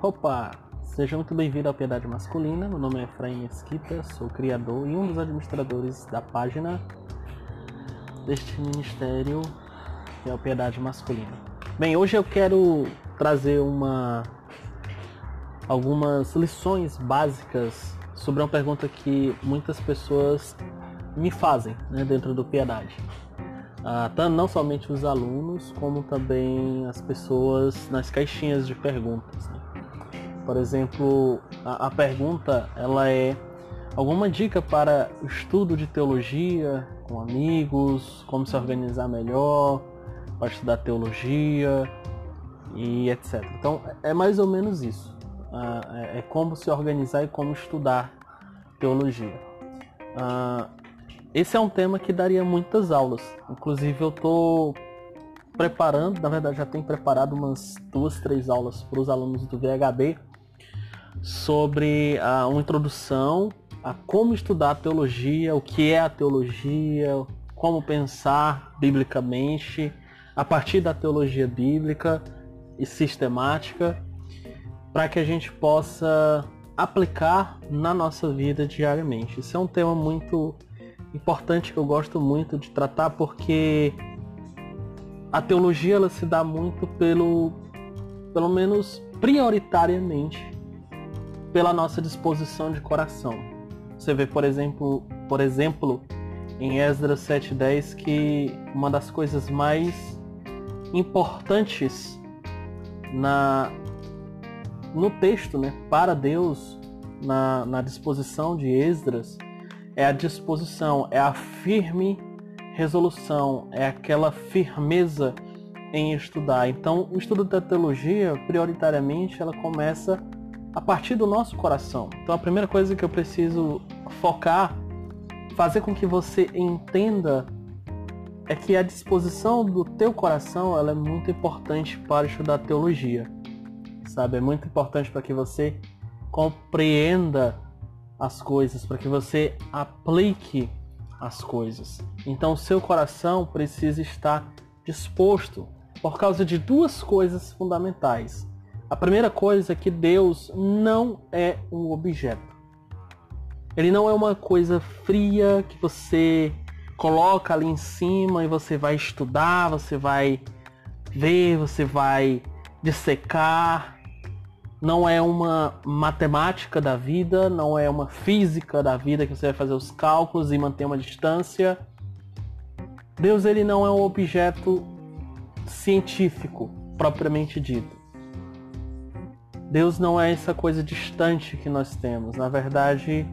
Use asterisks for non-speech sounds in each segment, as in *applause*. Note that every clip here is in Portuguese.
Opa! Seja muito bem-vindo ao Piedade Masculina. Meu nome é Efraim Mesquita, sou criador e um dos administradores da página deste ministério que é o Piedade Masculina. Bem, hoje eu quero trazer uma algumas lições básicas sobre uma pergunta que muitas pessoas me fazem né, dentro do Piedade. Ah, não somente os alunos, como também as pessoas nas caixinhas de perguntas. Né? Por exemplo, a, a pergunta ela é alguma dica para estudo de teologia com amigos, como se organizar melhor para estudar teologia e etc. Então é mais ou menos isso. Ah, é, é como se organizar e como estudar teologia. Ah, esse é um tema que daria muitas aulas. Inclusive eu estou preparando, na verdade já tenho preparado umas duas, três aulas para os alunos do VHB sobre a, uma introdução a como estudar a teologia, o que é a teologia, como pensar biblicamente a partir da teologia bíblica e sistemática, para que a gente possa aplicar na nossa vida diariamente. Isso é um tema muito importante que eu gosto muito de tratar porque a teologia ela se dá muito pelo pelo menos prioritariamente pela nossa disposição de coração. Você vê, por exemplo, por exemplo, em Esdras 7:10 que uma das coisas mais importantes na no texto, né, para Deus, na, na disposição de Esdras, é a disposição, é a firme resolução, é aquela firmeza em estudar. Então, o estudo da teologia, prioritariamente, ela começa a partir do nosso coração. Então a primeira coisa que eu preciso focar, fazer com que você entenda é que a disposição do teu coração ela é muito importante para estudar teologia. Sabe? É muito importante para que você compreenda as coisas, para que você aplique as coisas. Então, o seu coração precisa estar disposto por causa de duas coisas fundamentais. A primeira coisa é que Deus não é um objeto. Ele não é uma coisa fria que você coloca ali em cima e você vai estudar, você vai ver, você vai dissecar. Não é uma matemática da vida, não é uma física da vida que você vai fazer os cálculos e manter uma distância. Deus ele não é um objeto científico propriamente dito. Deus não é essa coisa distante que nós temos. Na verdade,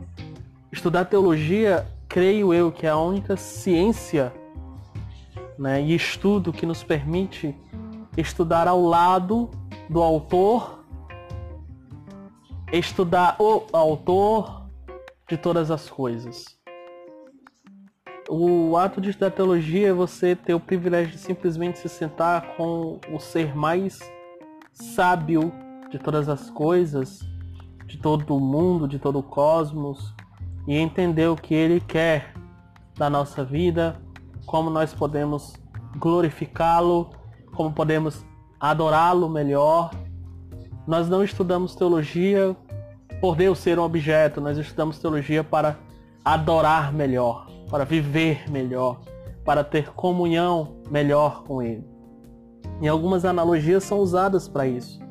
estudar teologia, creio eu, que é a única ciência né, e estudo que nos permite estudar ao lado do autor, estudar o autor de todas as coisas. O ato de estudar teologia é você ter o privilégio de simplesmente se sentar com o ser mais sábio de todas as coisas, de todo o mundo, de todo o cosmos, e entender o que Ele quer da nossa vida, como nós podemos glorificá-lo, como podemos adorá-lo melhor. Nós não estudamos teologia por Deus ser um objeto, nós estudamos teologia para adorar melhor, para viver melhor, para ter comunhão melhor com Ele. E algumas analogias são usadas para isso.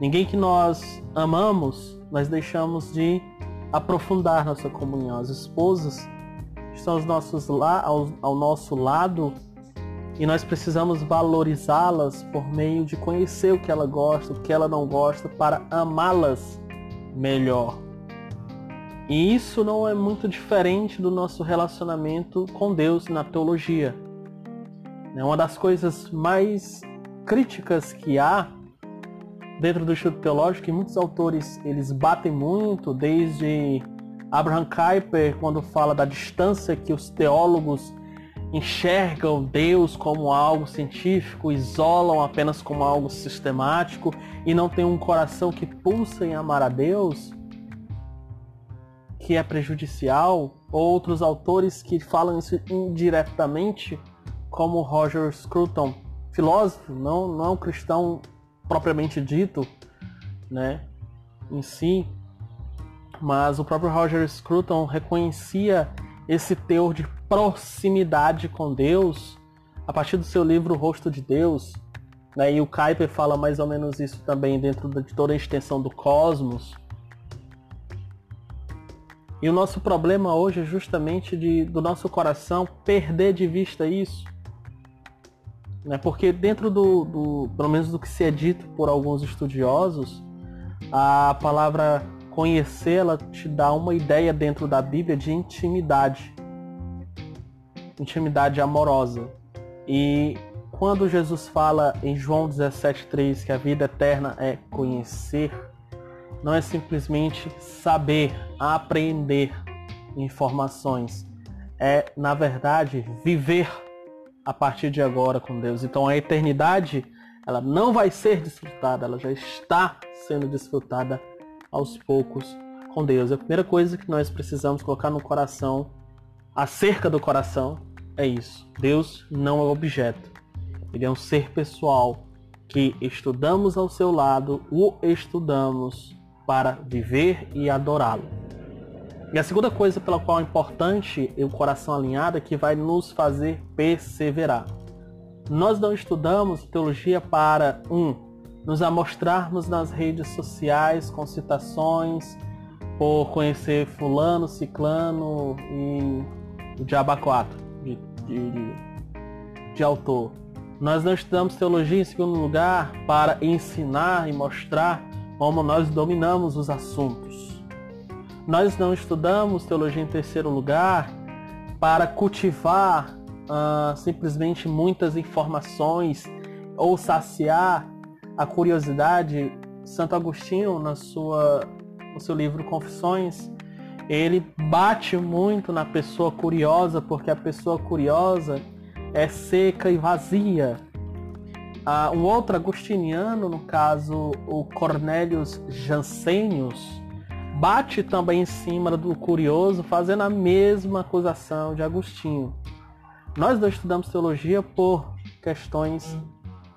Ninguém que nós amamos, nós deixamos de aprofundar nossa comunhão. As esposas estão aos nossos la ao, ao nosso lado e nós precisamos valorizá-las por meio de conhecer o que ela gosta, o que ela não gosta, para amá-las melhor. E isso não é muito diferente do nosso relacionamento com Deus na teologia. É uma das coisas mais críticas que há dentro do estudo teológico, e muitos autores eles batem muito, desde Abraham Kuyper, quando fala da distância que os teólogos enxergam Deus como algo científico, isolam apenas como algo sistemático e não tem um coração que pulsa em amar a Deus, que é prejudicial. Outros autores que falam isso indiretamente, como Roger Scruton, filósofo, não, não é cristão propriamente dito, né? em si, mas o próprio Roger Scruton reconhecia esse teor de proximidade com Deus a partir do seu livro O Rosto de Deus, né? e o Kuyper fala mais ou menos isso também dentro de toda a extensão do cosmos. E o nosso problema hoje é justamente de, do nosso coração perder de vista isso. Né? Porque dentro do, do, pelo menos do que se é dito por alguns estudiosos, a palavra conhecer, ela te dá uma ideia dentro da Bíblia de intimidade. Intimidade amorosa. E quando Jesus fala em João 17,3 que a vida eterna é conhecer, não é simplesmente saber, aprender informações. É, na verdade, viver a partir de agora com Deus. Então a eternidade, ela não vai ser desfrutada, ela já está sendo desfrutada aos poucos com Deus. A primeira coisa que nós precisamos colocar no coração, acerca do coração, é isso. Deus não é objeto. Ele é um ser pessoal que estudamos ao seu lado, o estudamos para viver e adorá-lo. E a segunda coisa pela qual é importante o coração alinhado é que vai nos fazer perseverar. Nós não estudamos teologia para um nos amostrarmos nas redes sociais com citações por conhecer fulano, ciclano e o diabo de, de, de, de autor. Nós não estudamos teologia em segundo lugar para ensinar e mostrar como nós dominamos os assuntos. Nós não estudamos teologia em terceiro lugar para cultivar uh, simplesmente muitas informações ou saciar a curiosidade. Santo Agostinho, na sua, no seu livro Confissões, ele bate muito na pessoa curiosa, porque a pessoa curiosa é seca e vazia. Ah, um outro agostiniano, no caso o Cornélios Jansenius, bate também em cima do curioso, fazendo a mesma acusação de Agostinho. Nós não estudamos teologia por questões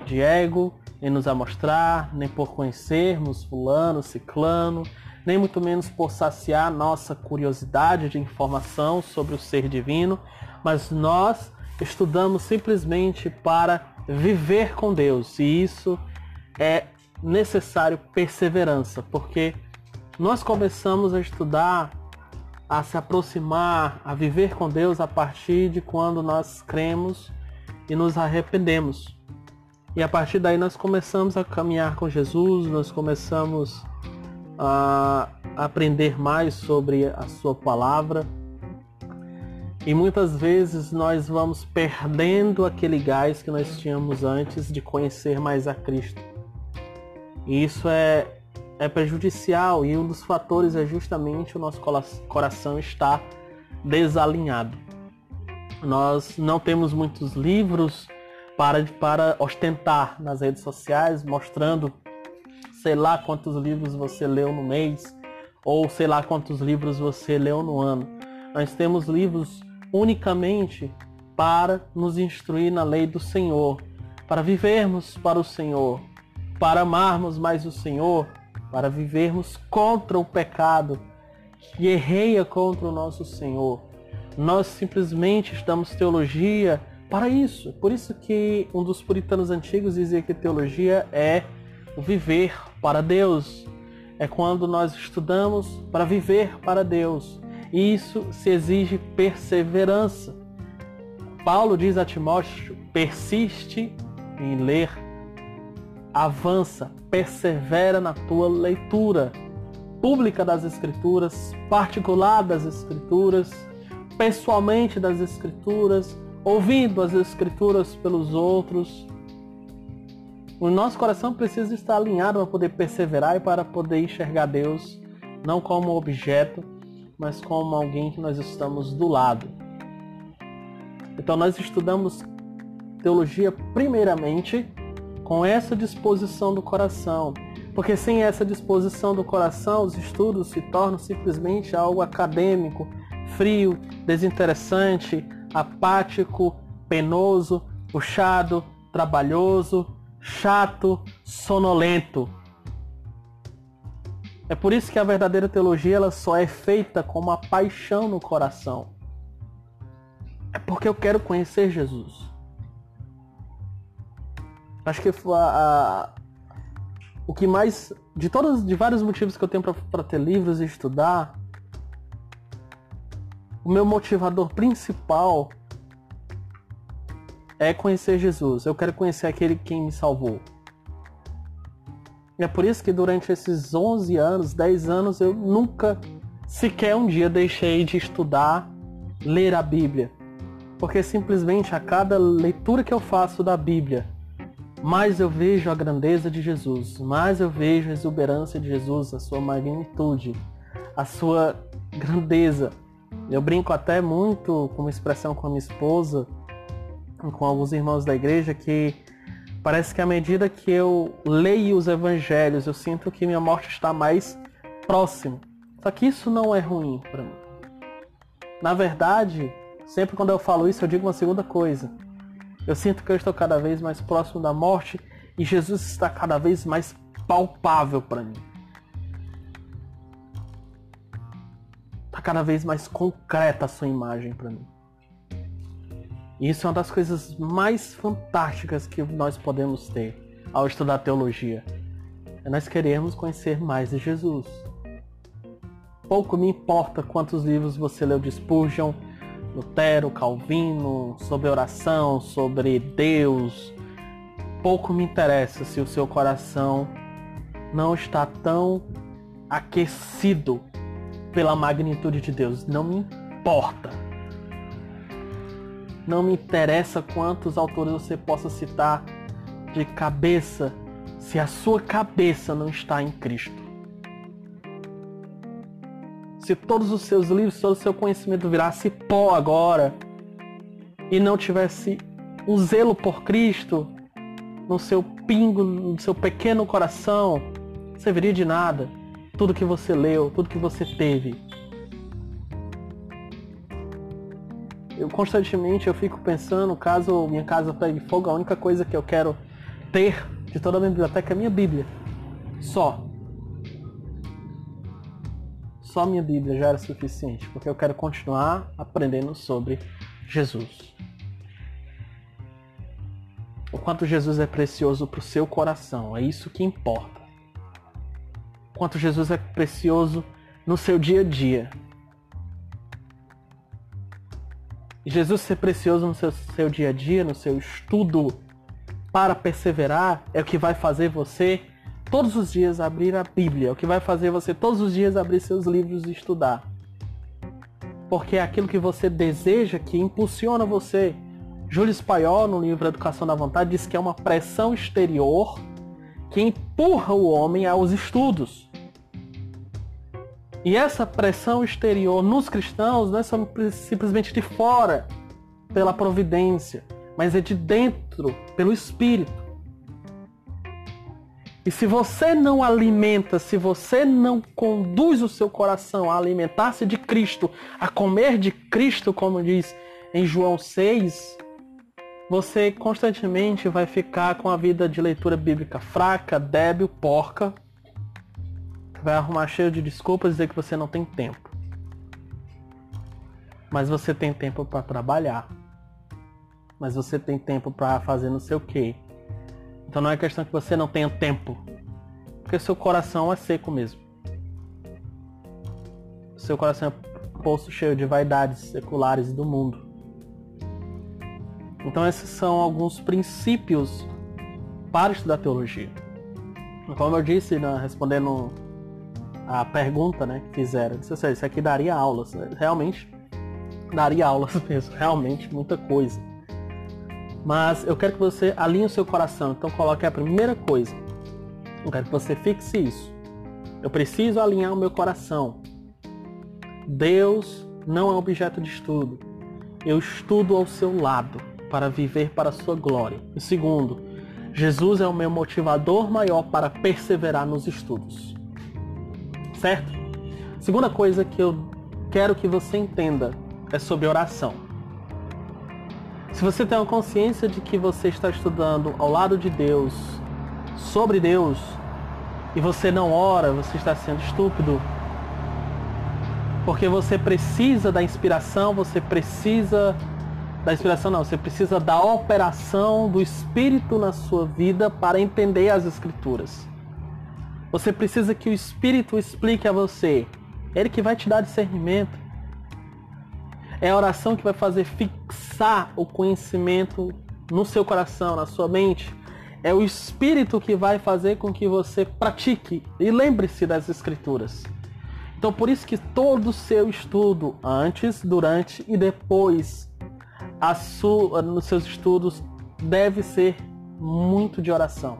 de ego, em nos amostrar, nem por conhecermos fulano, ciclano, nem muito menos por saciar nossa curiosidade de informação sobre o ser divino, mas nós estudamos simplesmente para viver com Deus. E isso é necessário perseverança, porque nós começamos a estudar, a se aproximar, a viver com Deus a partir de quando nós cremos e nos arrependemos. E a partir daí nós começamos a caminhar com Jesus, nós começamos a aprender mais sobre a sua palavra e muitas vezes nós vamos perdendo aquele gás que nós tínhamos antes de conhecer mais a Cristo. E isso é, é prejudicial e um dos fatores é justamente o nosso coração estar desalinhado. Nós não temos muitos livros para, para ostentar nas redes sociais, mostrando sei lá quantos livros você leu no mês, ou sei lá quantos livros você leu no ano. Nós temos livros unicamente para nos instruir na lei do Senhor, para vivermos para o Senhor, para amarmos mais o Senhor, para vivermos contra o pecado que guerreia contra o nosso Senhor. Nós simplesmente estamos teologia para isso. Por isso que um dos puritanos antigos dizia que teologia é viver para Deus. É quando nós estudamos para viver para Deus. Isso se exige perseverança. Paulo diz a Timóteo: persiste em ler, avança, persevera na tua leitura pública das Escrituras, particular das Escrituras, pessoalmente das Escrituras, ouvindo as Escrituras pelos outros. O nosso coração precisa estar alinhado para poder perseverar e para poder enxergar Deus não como objeto, mas como alguém que nós estamos do lado. Então nós estudamos teologia primeiramente com essa disposição do coração, porque sem essa disposição do coração, os estudos se tornam simplesmente algo acadêmico, frio, desinteressante, apático, penoso, puxado, trabalhoso, chato, sonolento. É por isso que a verdadeira teologia ela só é feita com uma paixão no coração. É porque eu quero conhecer Jesus. Acho que a, a, o que mais. De todos, de vários motivos que eu tenho para ter livros e estudar, o meu motivador principal é conhecer Jesus. Eu quero conhecer aquele quem me salvou. E é por isso que durante esses 11 anos, 10 anos, eu nunca sequer um dia deixei de estudar, ler a Bíblia. Porque simplesmente a cada leitura que eu faço da Bíblia, mais eu vejo a grandeza de Jesus, mais eu vejo a exuberância de Jesus, a sua magnitude, a sua grandeza. Eu brinco até muito com uma expressão com a minha esposa, com alguns irmãos da igreja, que Parece que à medida que eu leio os evangelhos, eu sinto que minha morte está mais próxima. Só que isso não é ruim para mim. Na verdade, sempre quando eu falo isso, eu digo uma segunda coisa. Eu sinto que eu estou cada vez mais próximo da morte e Jesus está cada vez mais palpável para mim. Está cada vez mais concreta a sua imagem para mim. E isso é uma das coisas mais fantásticas que nós podemos ter ao estudar teologia. É nós queremos conhecer mais de Jesus. Pouco me importa quantos livros você leu de Spurgeon, Lutero, Calvino, sobre oração, sobre Deus. Pouco me interessa se o seu coração não está tão aquecido pela magnitude de Deus. Não me importa. Não me interessa quantos autores você possa citar de cabeça, se a sua cabeça não está em Cristo. Se todos os seus livros, todo o seu conhecimento virasse pó agora e não tivesse um zelo por Cristo no seu pingo, no seu pequeno coração, serviria de nada. Tudo que você leu, tudo que você teve. eu constantemente eu fico pensando, caso minha casa pegue fogo, a única coisa que eu quero ter de toda a minha biblioteca é a minha Bíblia. Só. Só minha Bíblia já era suficiente, porque eu quero continuar aprendendo sobre Jesus. O quanto Jesus é precioso para o seu coração, é isso que importa. O quanto Jesus é precioso no seu dia a dia, Jesus ser precioso no seu, seu dia a dia, no seu estudo, para perseverar, é o que vai fazer você todos os dias abrir a Bíblia, o que vai fazer você todos os dias abrir seus livros e estudar. Porque é aquilo que você deseja que impulsiona você. Júlio Paiol, no livro Educação da Vontade, diz que é uma pressão exterior que empurra o homem aos estudos. E essa pressão exterior nos cristãos não é simplesmente de fora, pela providência, mas é de dentro, pelo Espírito. E se você não alimenta, se você não conduz o seu coração a alimentar-se de Cristo, a comer de Cristo, como diz em João 6, você constantemente vai ficar com a vida de leitura bíblica fraca, débil, porca, vai arrumar cheio de desculpas e dizer que você não tem tempo. Mas você tem tempo para trabalhar. Mas você tem tempo para fazer não sei o que. Então não é questão que você não tenha tempo. Porque seu coração é seco mesmo. Seu coração é poço cheio de vaidades seculares do mundo. Então esses são alguns princípios para estudar teologia. Como eu disse, né, respondendo a pergunta né, que fizeram. Disse assim, isso aqui daria aulas. Né? Realmente daria aulas *laughs* mesmo, realmente muita coisa. Mas eu quero que você alinhe o seu coração. Então coloque a primeira coisa. Eu quero que você fixe isso. Eu preciso alinhar o meu coração. Deus não é objeto de estudo. Eu estudo ao seu lado para viver para a sua glória. E segundo, Jesus é o meu motivador maior para perseverar nos estudos certo? Segunda coisa que eu quero que você entenda é sobre oração. Se você tem uma consciência de que você está estudando ao lado de Deus, sobre Deus, e você não ora, você está sendo estúpido. Porque você precisa da inspiração, você precisa da inspiração não, você precisa da operação do Espírito na sua vida para entender as Escrituras. Você precisa que o Espírito explique a você. Ele que vai te dar discernimento. É a oração que vai fazer fixar o conhecimento no seu coração, na sua mente. É o Espírito que vai fazer com que você pratique e lembre-se das Escrituras. Então, por isso que todo o seu estudo, antes, durante e depois a sua, nos seus estudos, deve ser muito de oração.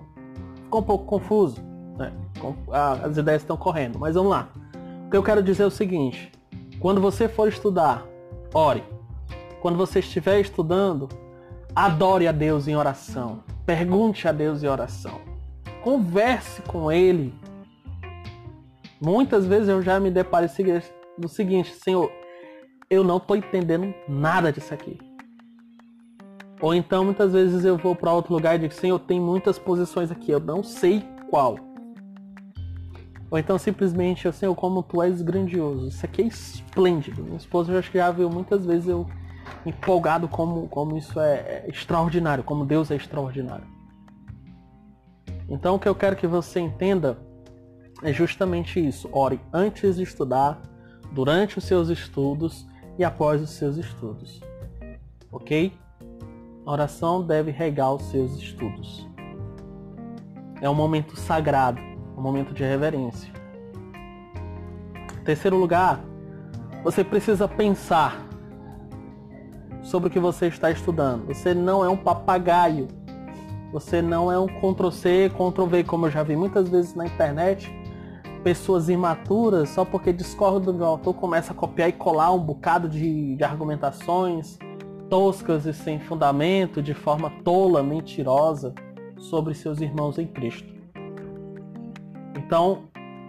Ficou um pouco confuso? Né? As ideias estão correndo, mas vamos lá. O que eu quero dizer é o seguinte: quando você for estudar, ore. Quando você estiver estudando, adore a Deus em oração. Pergunte a Deus em oração. Converse com Ele Muitas vezes eu já me deparei do seguinte, Senhor, eu não estou entendendo nada disso aqui. Ou então muitas vezes eu vou para outro lugar e digo, Senhor, tem muitas posições aqui, eu não sei qual. Ou então simplesmente, eu, Senhor, como tu és grandioso, isso aqui é esplêndido. Minha esposa já, já viu muitas vezes eu empolgado como, como isso é, é extraordinário, como Deus é extraordinário. Então o que eu quero que você entenda é justamente isso. Ore antes de estudar, durante os seus estudos e após os seus estudos. Ok? A oração deve regar os seus estudos. É um momento sagrado, um momento de reverência. Terceiro lugar, você precisa pensar sobre o que você está estudando. Você não é um papagaio. Você não é um Ctrl-C, Ctrl-V, como eu já vi muitas vezes na internet pessoas imaturas, só porque discordam do autor, começa a copiar e colar um bocado de, de argumentações toscas e sem fundamento, de forma tola, mentirosa, sobre seus irmãos em Cristo. Então,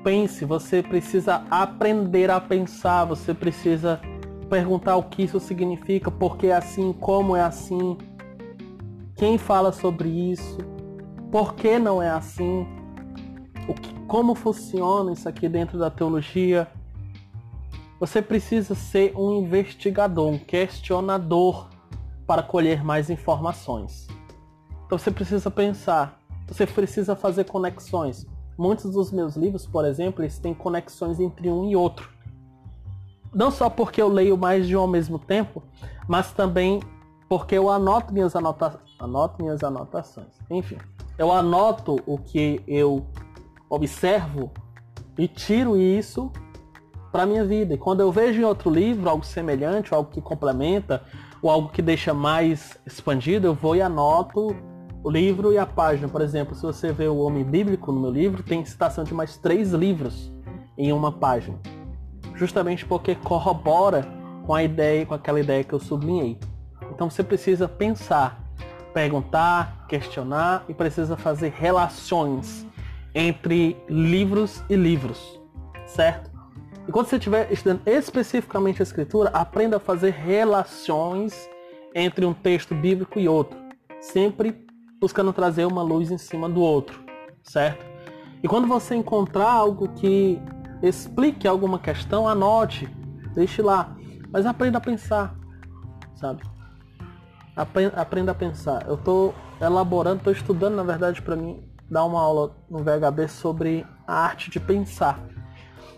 pense, você precisa aprender a pensar, você precisa perguntar o que isso significa, por que é assim, como é assim, quem fala sobre isso, por que não é assim, o que, como funciona isso aqui dentro da teologia. Você precisa ser um investigador, um questionador para colher mais informações. Então você precisa pensar, você precisa fazer conexões. Muitos dos meus livros, por exemplo, eles têm conexões entre um e outro. Não só porque eu leio mais de um ao mesmo tempo, mas também porque eu anoto minhas, anota... anoto minhas anotações. Enfim, eu anoto o que eu observo e tiro isso para minha vida. E quando eu vejo em outro livro algo semelhante, algo que complementa, ou algo que deixa mais expandido, eu vou e anoto o livro e a página. Por exemplo, se você vê o Homem Bíblico no meu livro, tem citação de mais três livros em uma página. Justamente porque corrobora com a ideia, com aquela ideia que eu sublinhei. Então você precisa pensar, perguntar, questionar e precisa fazer relações entre livros e livros, certo? E quando você estiver estudando especificamente a escritura, aprenda a fazer relações entre um texto bíblico e outro, sempre buscando trazer uma luz em cima do outro, certo? E quando você encontrar algo que explique alguma questão, anote, deixe lá, mas aprenda a pensar, sabe? Aprenda a pensar. Eu estou elaborando, estou estudando, na verdade, para mim, dar uma aula no VHB sobre a arte de pensar.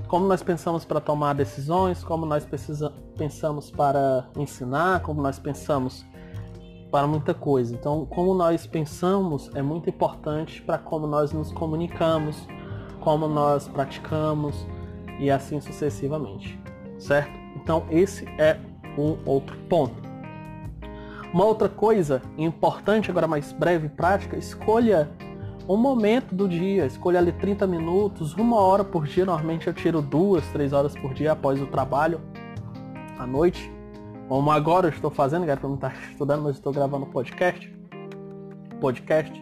Como nós pensamos para tomar decisões, como nós precisa, pensamos para ensinar, como nós pensamos para muita coisa. Então, como nós pensamos é muito importante para como nós nos comunicamos, como nós praticamos e assim sucessivamente, certo? Então, esse é um outro ponto. Uma outra coisa importante, agora mais breve e prática, escolha um momento do dia, escolha ali 30 minutos, uma hora por dia. Normalmente eu tiro duas, três horas por dia após o trabalho, à noite. Como agora eu estou fazendo, galera, não estar estudando, mas estou gravando podcast. Podcast.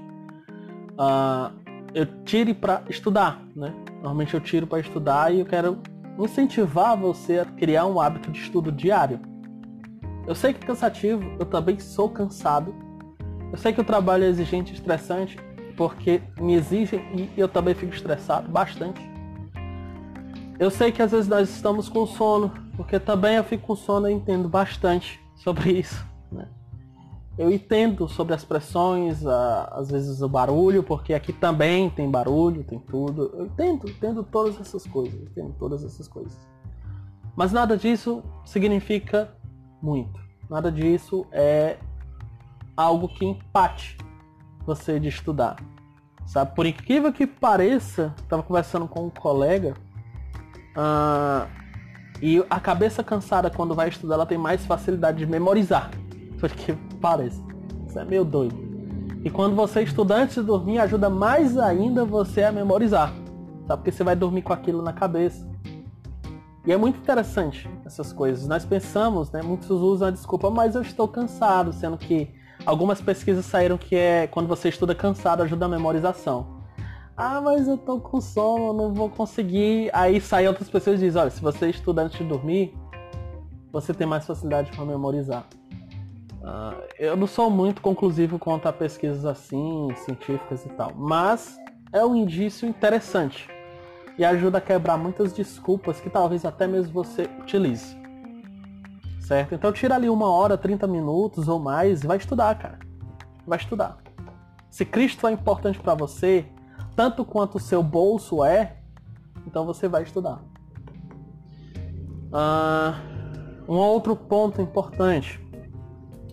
Uh, eu tire para estudar, né? Normalmente eu tiro para estudar e eu quero incentivar você a criar um hábito de estudo diário. Eu sei que é cansativo, eu também sou cansado. Eu sei que o trabalho é exigente, estressante, porque me exigem e eu também fico estressado bastante. Eu sei que às vezes nós estamos com sono, porque também eu fico com sono e entendo bastante sobre isso. Eu entendo sobre as pressões, a, às vezes o barulho, porque aqui também tem barulho, tem tudo. Eu entendo, entendo todas essas coisas, entendo todas essas coisas. Mas nada disso significa muito. Nada disso é algo que empate você de estudar. Sabe, por incrível que pareça, estava conversando com um colega uh, e a cabeça cansada quando vai estudar ela tem mais facilidade de memorizar. *laughs* Porque parece. Isso é meio doido. E quando você estuda antes de dormir, ajuda mais ainda você a memorizar. Sabe? Porque você vai dormir com aquilo na cabeça. E é muito interessante essas coisas. Nós pensamos, né? Muitos usam a desculpa, mas eu estou cansado, sendo que Algumas pesquisas saíram que é quando você estuda cansado ajuda a memorização. Ah, mas eu tô com sono, não vou conseguir. Aí saem outras pessoas e dizem, olha, se você estuda antes de dormir, você tem mais facilidade para memorizar. Ah, eu não sou muito conclusivo quanto a pesquisas assim, científicas e tal, mas é um indício interessante e ajuda a quebrar muitas desculpas que talvez até mesmo você utilize certo? Então tira ali uma hora, 30 minutos ou mais e vai estudar, cara. Vai estudar. Se Cristo é importante para você, tanto quanto o seu bolso é, então você vai estudar. Uh, um outro ponto importante.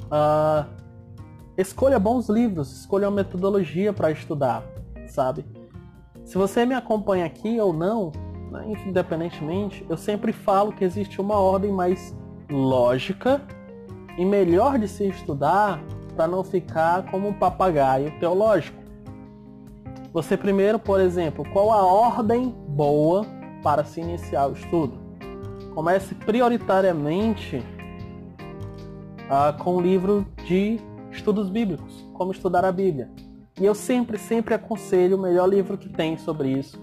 Uh, escolha bons livros, escolha uma metodologia para estudar, sabe? Se você me acompanha aqui ou não, né, independentemente, eu sempre falo que existe uma ordem mais lógica e melhor de se estudar para não ficar como um papagaio teológico. Você primeiro, por exemplo, qual a ordem boa para se iniciar o estudo? Comece prioritariamente ah, com o livro de estudos bíblicos, como estudar a Bíblia. E eu sempre, sempre aconselho o melhor livro que tem sobre isso,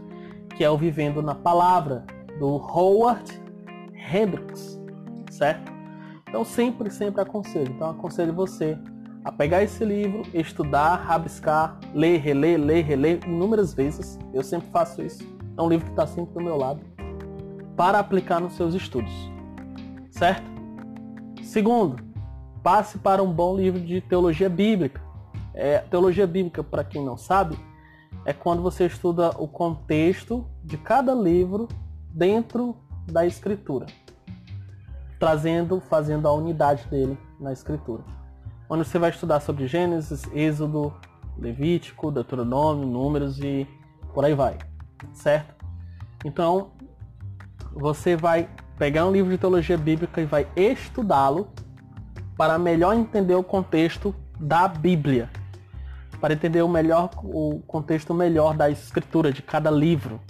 que é o Vivendo na Palavra, do Howard Hendricks certo? Então sempre, sempre aconselho. Então aconselho você a pegar esse livro, estudar, rabiscar, ler, reler, ler, reler inúmeras vezes. Eu sempre faço isso. É um livro que está sempre do meu lado para aplicar nos seus estudos, certo? Segundo, passe para um bom livro de teologia bíblica. É, teologia bíblica, para quem não sabe, é quando você estuda o contexto de cada livro dentro da escritura trazendo, fazendo a unidade dele na escritura. Onde você vai estudar sobre Gênesis, Êxodo, Levítico, Deuteronômio, Números e por aí vai, certo? Então, você vai pegar um livro de teologia bíblica e vai estudá-lo para melhor entender o contexto da Bíblia, para entender o melhor o contexto melhor da escritura de cada livro,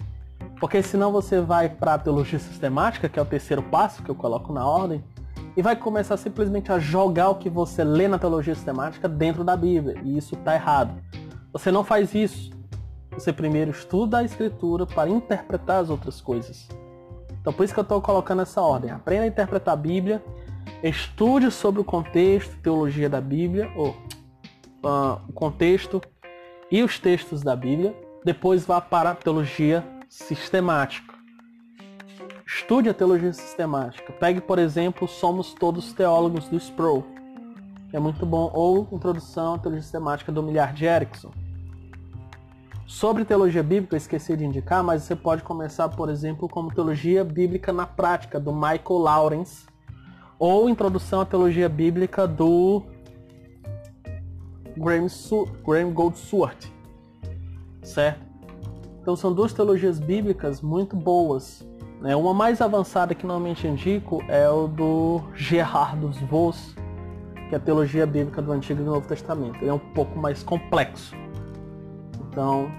porque senão você vai para a teologia sistemática, que é o terceiro passo que eu coloco na ordem, e vai começar simplesmente a jogar o que você lê na teologia sistemática dentro da Bíblia. E isso está errado. Você não faz isso. Você primeiro estuda a escritura para interpretar as outras coisas. Então por isso que eu estou colocando essa ordem. Aprenda a interpretar a Bíblia, estude sobre o contexto, teologia da Bíblia, ou uh, o contexto e os textos da Bíblia. Depois vá para a teologia sistemática. Estude a teologia sistemática. Pegue, por exemplo, Somos Todos Teólogos do Sproul, que é muito bom, ou Introdução à Teologia Sistemática do Milhar de Erickson. Sobre teologia bíblica, eu esqueci de indicar, mas você pode começar, por exemplo, como Teologia Bíblica na Prática, do Michael Lawrence, ou Introdução à Teologia Bíblica do Graham, Su Graham Goldsworth, certo? Então são duas teologias bíblicas muito boas. Né? Uma mais avançada que normalmente indico é o do Gerardus Vos, que é a teologia bíblica do Antigo e do Novo Testamento. Ele é um pouco mais complexo. Então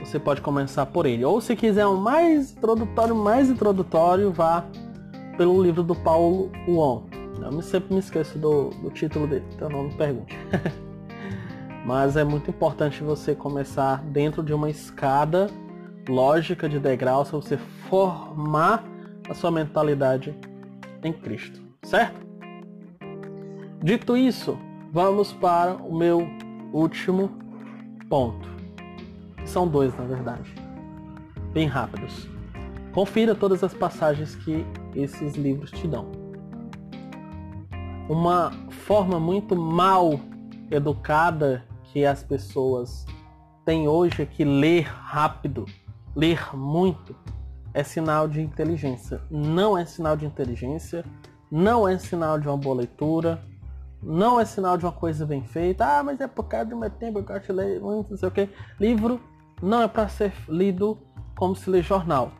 você pode começar por ele. Ou se quiser um mais introdutório, mais introdutório, vá pelo livro do Paulo Wong. Eu sempre me esqueço do, do título dele, então não me pergunte. *laughs* mas é muito importante você começar dentro de uma escada lógica de degraus para você formar a sua mentalidade em Cristo, certo? Dito isso, vamos para o meu último ponto. São dois, na verdade. Bem rápidos. Confira todas as passagens que esses livros te dão. Uma forma muito mal educada que as pessoas têm hoje é que ler rápido, ler muito, é sinal de inteligência. Não é sinal de inteligência, não é sinal de uma boa leitura, não é sinal de uma coisa bem feita. Ah, mas é por causa do meu tempo, eu gosto de ler muito, não sei o que. Livro não é para ser lido como se lê jornal.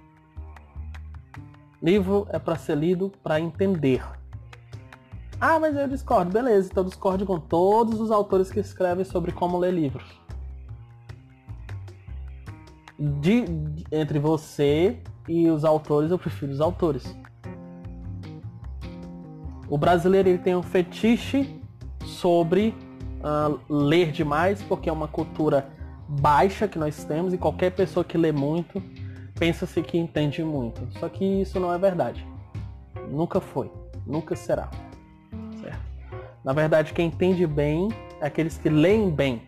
Livro é para ser lido para entender. Ah, mas eu discordo. Beleza, então discordo com todos os autores que escrevem sobre como ler livros. De, de, entre você e os autores, eu prefiro os autores. O brasileiro ele tem um fetiche sobre uh, ler demais, porque é uma cultura baixa que nós temos e qualquer pessoa que lê muito pensa-se que entende muito. Só que isso não é verdade. Nunca foi, nunca será. Certo? Na verdade, quem entende bem é aqueles que leem bem,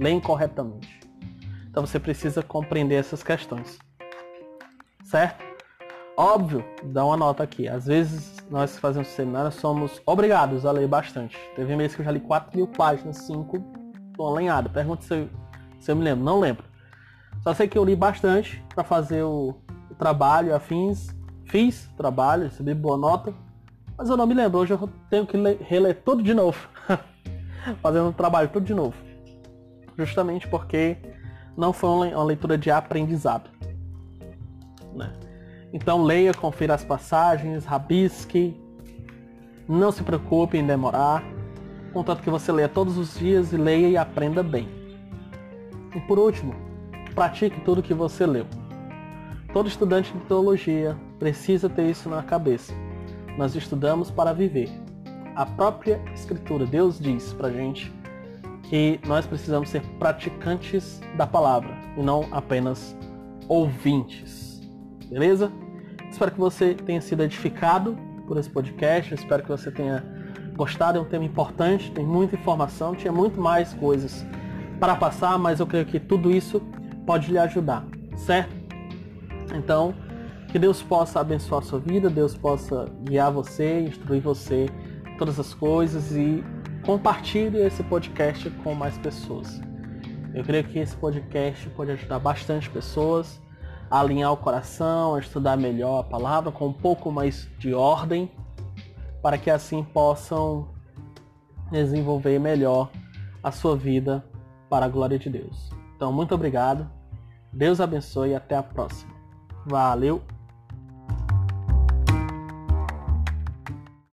leem corretamente. Então você precisa compreender essas questões. Certo? Óbvio, dá uma nota aqui. Às vezes nós que fazemos seminário somos obrigados a ler bastante. Teve mês que eu já li 4 mil páginas, 5, tô alinhado. Pergunta se eu, se eu me lembro. Não lembro. Só sei que eu li bastante para fazer o, o, trabalho, afins. Fiz trabalho, recebi boa nota. Mas eu não me lembro. Hoje eu tenho que ler, reler tudo de novo. *laughs* Fazendo o trabalho tudo de novo. Justamente porque não foi uma leitura de aprendizado. Né? Então leia, confira as passagens, rabisque. Não se preocupe em demorar. Contanto que você leia todos os dias e leia e aprenda bem. E por último, pratique tudo que você leu. Todo estudante de teologia precisa ter isso na cabeça. Nós estudamos para viver. A própria Escritura, Deus diz pra gente que nós precisamos ser praticantes da palavra e não apenas ouvintes. Beleza? Espero que você tenha sido edificado por esse podcast. Espero que você tenha gostado. É um tema importante, tem muita informação, tinha muito mais coisas para passar, mas eu creio que tudo isso pode lhe ajudar, certo? Então, que Deus possa abençoar a sua vida, Deus possa guiar você, instruir você todas as coisas e compartilhe esse podcast com mais pessoas. Eu creio que esse podcast pode ajudar bastante pessoas a alinhar o coração, a estudar melhor a palavra com um pouco mais de ordem, para que assim possam desenvolver melhor a sua vida para a glória de Deus. Então, muito obrigado. Deus abençoe e até a próxima. Valeu!